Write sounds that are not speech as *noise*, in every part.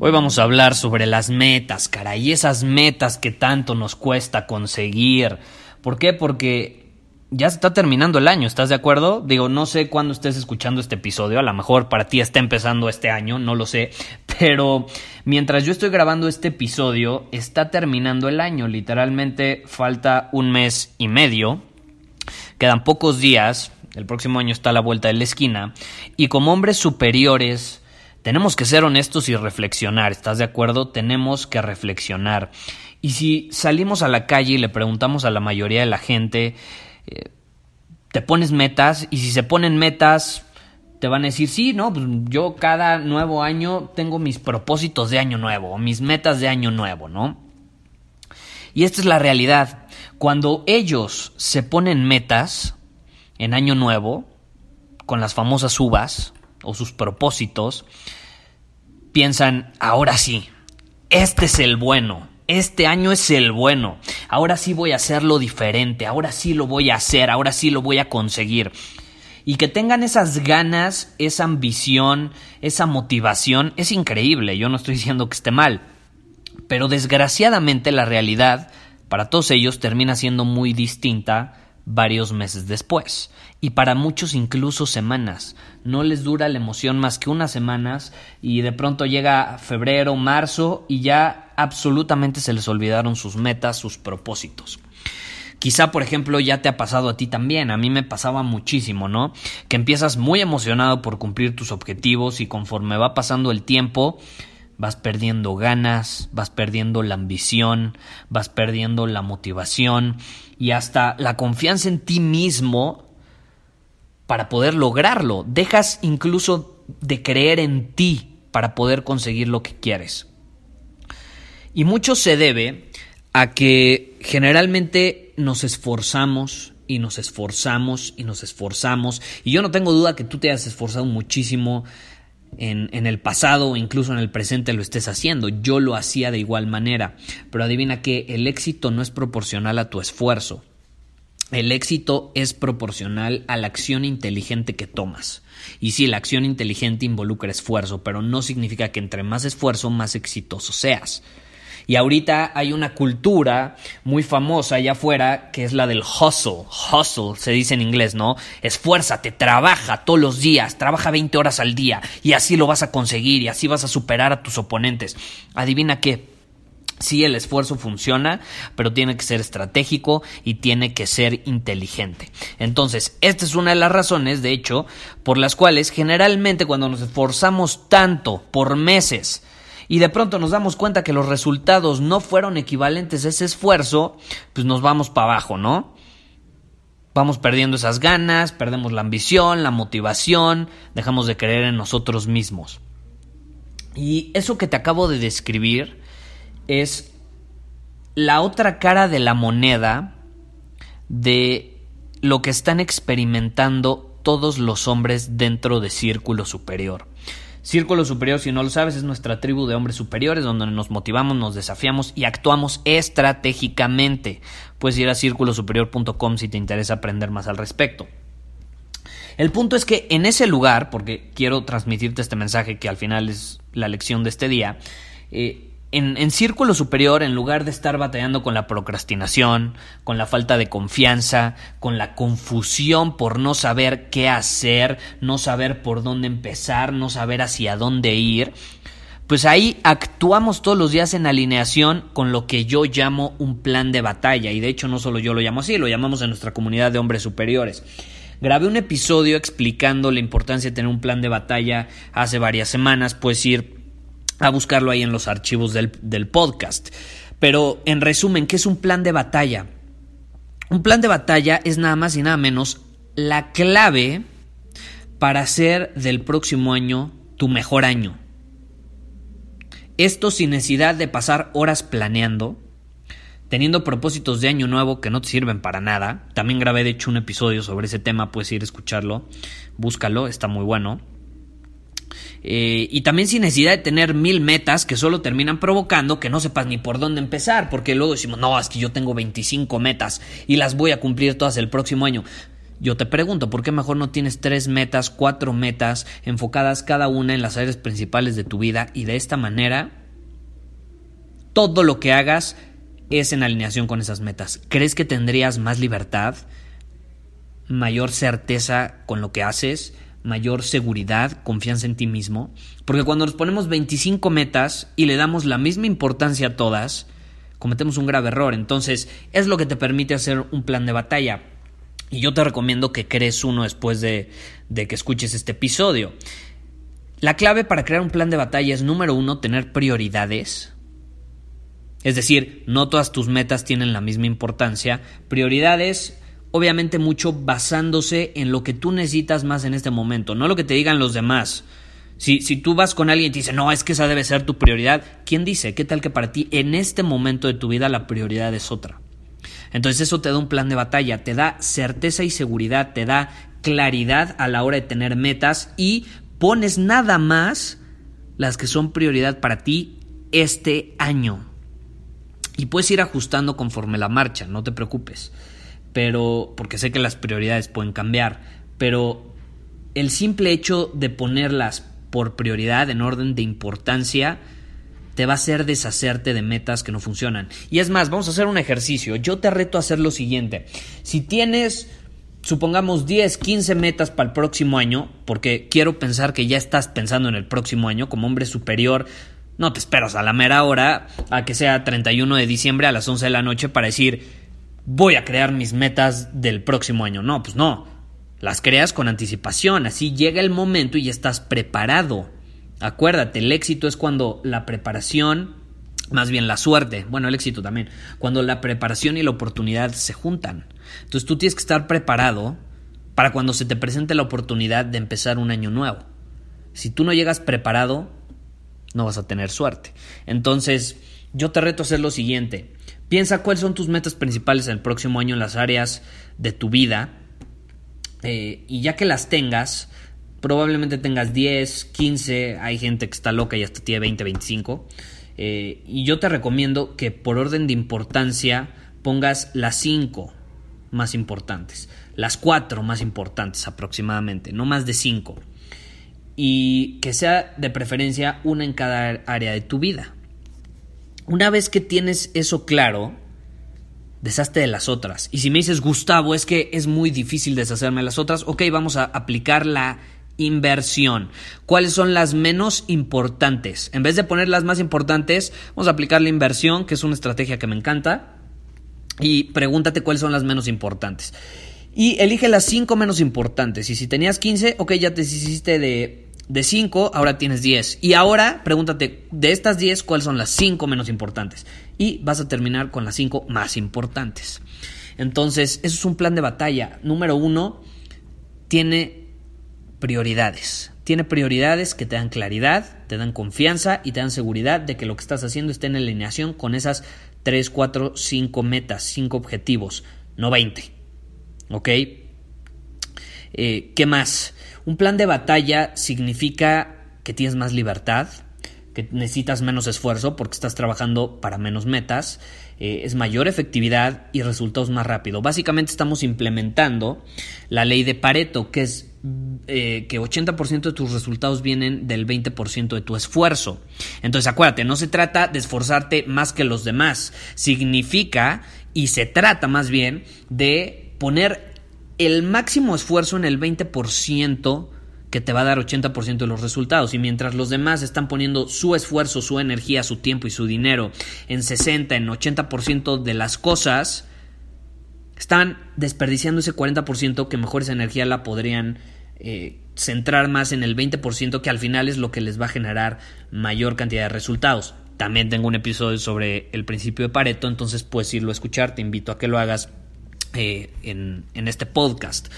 Hoy vamos a hablar sobre las metas, cara, y esas metas que tanto nos cuesta conseguir. ¿Por qué? Porque ya se está terminando el año, ¿estás de acuerdo? Digo, no sé cuándo estés escuchando este episodio, a lo mejor para ti está empezando este año, no lo sé, pero mientras yo estoy grabando este episodio, está terminando el año, literalmente falta un mes y medio, quedan pocos días, el próximo año está a la vuelta de la esquina, y como hombres superiores, tenemos que ser honestos y reflexionar, ¿estás de acuerdo? Tenemos que reflexionar. Y si salimos a la calle y le preguntamos a la mayoría de la gente, eh, te pones metas y si se ponen metas, te van a decir, sí, no, pues yo cada nuevo año tengo mis propósitos de año nuevo, mis metas de año nuevo, ¿no? Y esta es la realidad. Cuando ellos se ponen metas en año nuevo, con las famosas uvas, o sus propósitos, piensan, ahora sí, este es el bueno, este año es el bueno, ahora sí voy a hacerlo diferente, ahora sí lo voy a hacer, ahora sí lo voy a conseguir. Y que tengan esas ganas, esa ambición, esa motivación, es increíble, yo no estoy diciendo que esté mal. Pero desgraciadamente la realidad para todos ellos termina siendo muy distinta varios meses después y para muchos incluso semanas. No les dura la emoción más que unas semanas y de pronto llega febrero, marzo y ya absolutamente se les olvidaron sus metas, sus propósitos. Quizá, por ejemplo, ya te ha pasado a ti también, a mí me pasaba muchísimo, ¿no? Que empiezas muy emocionado por cumplir tus objetivos y conforme va pasando el tiempo, vas perdiendo ganas, vas perdiendo la ambición, vas perdiendo la motivación y hasta la confianza en ti mismo para poder lograrlo. Dejas incluso de creer en ti para poder conseguir lo que quieres. Y mucho se debe a que generalmente nos esforzamos y nos esforzamos y nos esforzamos. Y yo no tengo duda que tú te has esforzado muchísimo en, el pasado o incluso en el presente lo estés haciendo. Yo lo hacía de igual manera. Pero adivina que el éxito no es proporcional a tu esfuerzo. El éxito es proporcional a la acción inteligente que tomas. Y sí, la acción inteligente involucra esfuerzo, pero no significa que entre más esfuerzo, más exitoso seas. Y ahorita hay una cultura muy famosa allá afuera que es la del hustle. Hustle se dice en inglés, ¿no? Esfuérzate, trabaja todos los días, trabaja 20 horas al día y así lo vas a conseguir y así vas a superar a tus oponentes. Adivina qué. Sí, el esfuerzo funciona, pero tiene que ser estratégico y tiene que ser inteligente. Entonces, esta es una de las razones, de hecho, por las cuales generalmente cuando nos esforzamos tanto por meses y de pronto nos damos cuenta que los resultados no fueron equivalentes a ese esfuerzo, pues nos vamos para abajo, ¿no? Vamos perdiendo esas ganas, perdemos la ambición, la motivación, dejamos de creer en nosotros mismos. Y eso que te acabo de describir es la otra cara de la moneda de lo que están experimentando todos los hombres dentro de Círculo Superior. Círculo Superior, si no lo sabes, es nuestra tribu de hombres superiores donde nos motivamos, nos desafiamos y actuamos estratégicamente. Puedes ir a círculosuperior.com si te interesa aprender más al respecto. El punto es que en ese lugar, porque quiero transmitirte este mensaje que al final es la lección de este día, eh, en, círculo superior, en lugar de estar batallando con la procrastinación, con la falta de confianza, con la confusión por no saber qué hacer, no saber por dónde empezar, no saber hacia dónde ir, pues ahí actuamos todos los días en alineación con lo que yo llamo un plan de batalla. Y de hecho no solo yo lo llamo así, lo llamamos en nuestra comunidad de hombres superiores. Grabé un episodio explicando la importancia de tener un plan de batalla hace varias semanas, puedes ir a buscarlo ahí en los archivos del, del podcast. Pero en resumen, ¿qué es un plan de batalla? Un plan de batalla es nada más y nada menos la clave para hacer del próximo año tu mejor año. Esto sin necesidad de pasar horas planeando, teniendo propósitos de año nuevo que no te sirven para nada. También grabé de hecho un episodio sobre ese tema, puedes ir a escucharlo, búscalo, está muy bueno. Eh, y también sin necesidad de tener mil metas que solo terminan provocando que no sepas ni por dónde empezar, porque luego decimos, no, es que yo tengo 25 metas y las voy a cumplir todas el próximo año. Yo te pregunto, ¿por qué mejor no tienes tres metas, cuatro metas enfocadas cada una en las áreas principales de tu vida y de esta manera todo lo que hagas es en alineación con esas metas? ¿Crees que tendrías más libertad, mayor certeza con lo que haces, mayor seguridad, confianza en ti mismo? Porque cuando nos ponemos 25 metas y le damos la misma importancia a todas, cometemos un grave error. Entonces, es lo que te permite hacer un plan de batalla y yo te recomiendo que crees uno después de, que escuches este episodio. La clave para crear un plan de batalla es, número uno, tener prioridades. Es decir, no todas tus metas tienen la misma importancia. Prioridades, obviamente mucho basándose en lo que tú necesitas más en este momento, no lo que te digan los demás. Si, si, tú vas con alguien y te dice, no, es que esa debe ser tu prioridad, ¿quién dice? ¿Qué tal que para ti en este momento de tu vida la prioridad es otra? Entonces eso te da un plan de batalla, te da certeza y seguridad, te da claridad a la hora de tener metas y pones nada más las que son prioridad para ti este año. Y puedes ir ajustando conforme la marcha, no te preocupes. Pero, porque sé que las prioridades pueden cambiar, pero el simple hecho de ponerlas por prioridad en orden de importancia, te va a hacer deshacerte de metas que no funcionan. Y es más, vamos a hacer un ejercicio. Yo te reto a hacer lo siguiente. Si tienes, supongamos, 10, 15 metas para el próximo año, porque quiero pensar que ya estás pensando en el próximo año como hombre superior, no te esperas a la mera hora, a que sea 31 de diciembre a las 11 de la noche para decir, voy a crear mis metas del próximo año. No, pues no. Las creas con anticipación, así llega el momento y ya estás preparado. Acuérdate, el éxito es cuando la preparación, más bien la suerte, bueno, el éxito también, cuando la preparación y la oportunidad se juntan. Entonces tú tienes que estar preparado para cuando se te presente la oportunidad de empezar un año nuevo. Si tú no llegas preparado, no vas a tener suerte. Entonces, yo te reto a hacer lo siguiente. Piensa cuáles son tus metas principales en el próximo año en las áreas de tu vida. Eh, y ya que las tengas, probablemente tengas 10, 15, hay gente que está loca y hasta tiene 20, 25. Eh, y yo te recomiendo que por orden de importancia pongas las 5 más importantes, las 4 más importantes aproximadamente, no más de 5. Y que sea de preferencia una en cada área de tu vida. Una vez que tienes eso claro, deshazte de las otras. Y si me dices, Gustavo, es que es muy difícil deshacerme de las otras, ok, vamos a aplicar la inversión. ¿Cuáles son las menos importantes? En vez de poner las más importantes, vamos a aplicar la inversión, que es una estrategia que me encanta. Y pregúntate cuáles son las menos importantes. Y elige las 5 menos importantes. Y si tenías 15, ok, ya te hiciste de, de 5, ahora tienes 10. Y ahora pregúntate de estas 10, cuáles son las 5 menos importantes. Y vas a terminar con las 5 más importantes. Entonces, eso es un plan de batalla. Número uno, tiene prioridades. Tiene prioridades que te dan claridad, te dan confianza y te dan seguridad de que lo que estás haciendo está en alineación con esas 3, 4, 5 metas, 5 objetivos, no 20. ¿Ok? Eh, ¿Qué más? Un plan de batalla significa que tienes más libertad, que necesitas menos esfuerzo porque estás trabajando para menos metas, eh, es mayor efectividad y resultados más rápido. Básicamente estamos implementando la ley de Pareto, que es eh, que 80% de tus resultados vienen del 20% de tu esfuerzo. Entonces acuérdate, no se trata de esforzarte más que los demás, significa y se trata más bien de poner el máximo esfuerzo en el 20% que te va a dar 80% de los resultados. Y mientras los demás están poniendo su esfuerzo, su energía, su tiempo y su dinero en 60, en 80% de las cosas, están desperdiciando ese 40% que mejor esa energía la podrían eh, centrar más en el 20% que al final es lo que les va a generar mayor cantidad de resultados. También tengo un episodio sobre el principio de Pareto, entonces puedes irlo a escuchar, te invito a que lo hagas en, en, este podcast.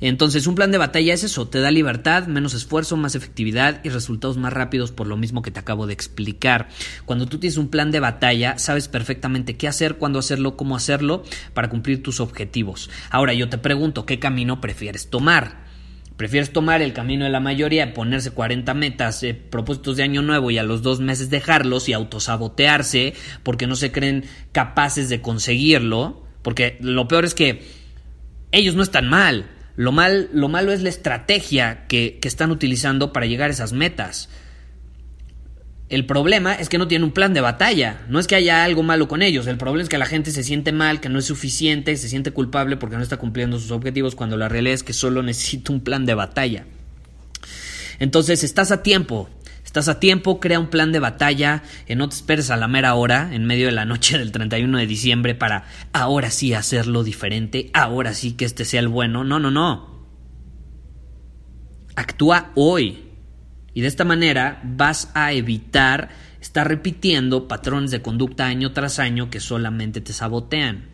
Entonces, un plan de batalla es eso, te da libertad, menos esfuerzo, más efectividad y resultados más rápidos por lo mismo que te acabo de explicar. Cuando tú tienes un plan de batalla, sabes perfectamente qué hacer, cuándo hacerlo, cómo hacerlo para cumplir tus objetivos. Ahora, yo te pregunto, ¿qué camino prefieres tomar? ¿Prefieres tomar el camino de la mayoría, ponerse 40 metas, eh, propósitos de año nuevo y a los dos meses dejarlos y autosabotearse porque no se creen capaces de conseguirlo? Porque lo peor es que ellos no están mal. Lo, mal, lo malo es la estrategia que, que están utilizando para llegar a esas metas. El problema es que no tienen un plan de batalla. No es que haya algo malo con ellos. El problema es que la gente se siente mal, que no es suficiente, se siente culpable porque no está cumpliendo sus objetivos, cuando la realidad es que solo *laughs* necesita un plan de batalla. Entonces, estás a tiempo. Estás a tiempo, crea un plan de batalla, eh, no te esperes a la mera hora, en medio de la noche del 31 de diciembre, para ahora sí hacerlo diferente, ahora sí que este sea el bueno. No, no, no. Actúa hoy. Y de esta manera vas a evitar estar repitiendo patrones de conducta año tras año que solamente te sabotean.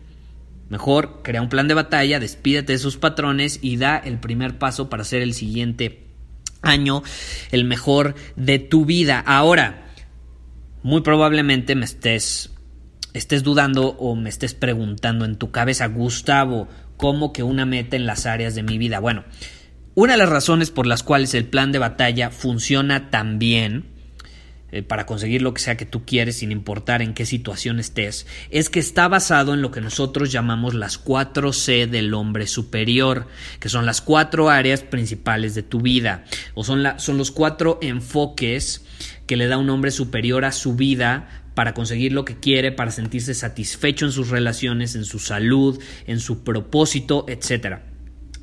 Mejor crea un plan de batalla, despídete de esos patrones y da el primer paso para hacer el siguiente año el mejor de tu vida. Ahora, muy probablemente me estés estés dudando o me estés preguntando en tu cabeza, Gustavo, ¿cómo que una meta en las áreas de mi vida? Bueno, una de las razones por las cuales el plan de batalla funciona tan bien eh, para conseguir lo que sea que tú quieres sin importar en qué situación estés, es que está basado en lo que nosotros llamamos las cuatro C del hombre superior, que son las cuatro áreas principales de tu vida, o son, son los cuatro enfoques que le da un hombre superior a su vida para conseguir lo que quiere, para sentirse satisfecho en sus relaciones, en su salud, en su propósito, etcétera.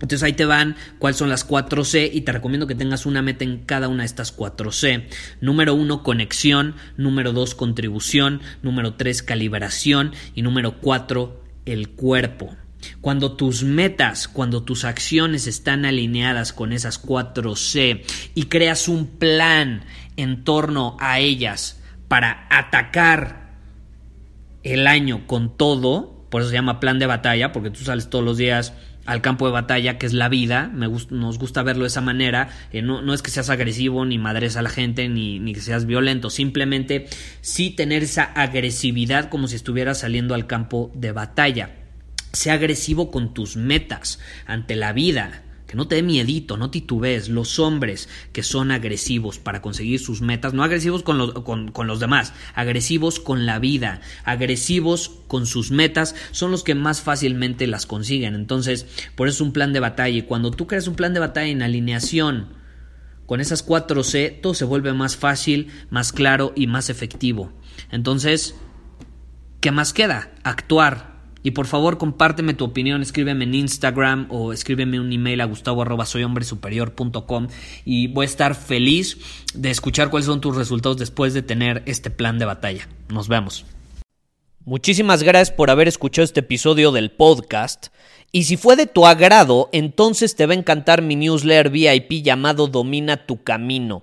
Entonces ahí te van cuáles son las 4C y te recomiendo que tengas una meta en cada una de estas 4C. Número 1, conexión. Número 2, contribución. Número 3, calibración. Y número 4, el cuerpo. Cuando tus metas, cuando tus acciones están alineadas con esas 4C y creas un plan en torno a ellas para atacar el año con todo, por eso se llama plan de batalla, porque tú sales todos los días al campo de batalla, que es la vida, Me nos gusta verlo de esa manera, eh, no, es que seas agresivo ni madres a la gente ni, ni que seas violento, simplemente sí tener esa agresividad como si estuvieras saliendo al campo de batalla. Sea agresivo con tus metas ante la vida, que no te dé miedito, no titubees. Los hombres que son agresivos para conseguir sus metas, no agresivos con los, con, con los demás, agresivos con la vida, agresivos con sus metas, son los que más fácilmente las consiguen. Entonces, por eso es un plan de batalla. Y cuando tú creas un plan de batalla en alineación con esas cuatro C, todo se vuelve más fácil, más claro y más efectivo. Entonces, ¿qué más queda? Actuar y por favor, compárteme tu opinión, escríbeme en Instagram o escríbeme un email a gustavo y voy a estar feliz de escuchar cuáles son tus resultados después de tener este plan de batalla. Nos vemos. Muchísimas gracias por haber escuchado este episodio del podcast. Y si fue de tu agrado, entonces te va a encantar mi newsletter VIP llamado Domina tu Camino.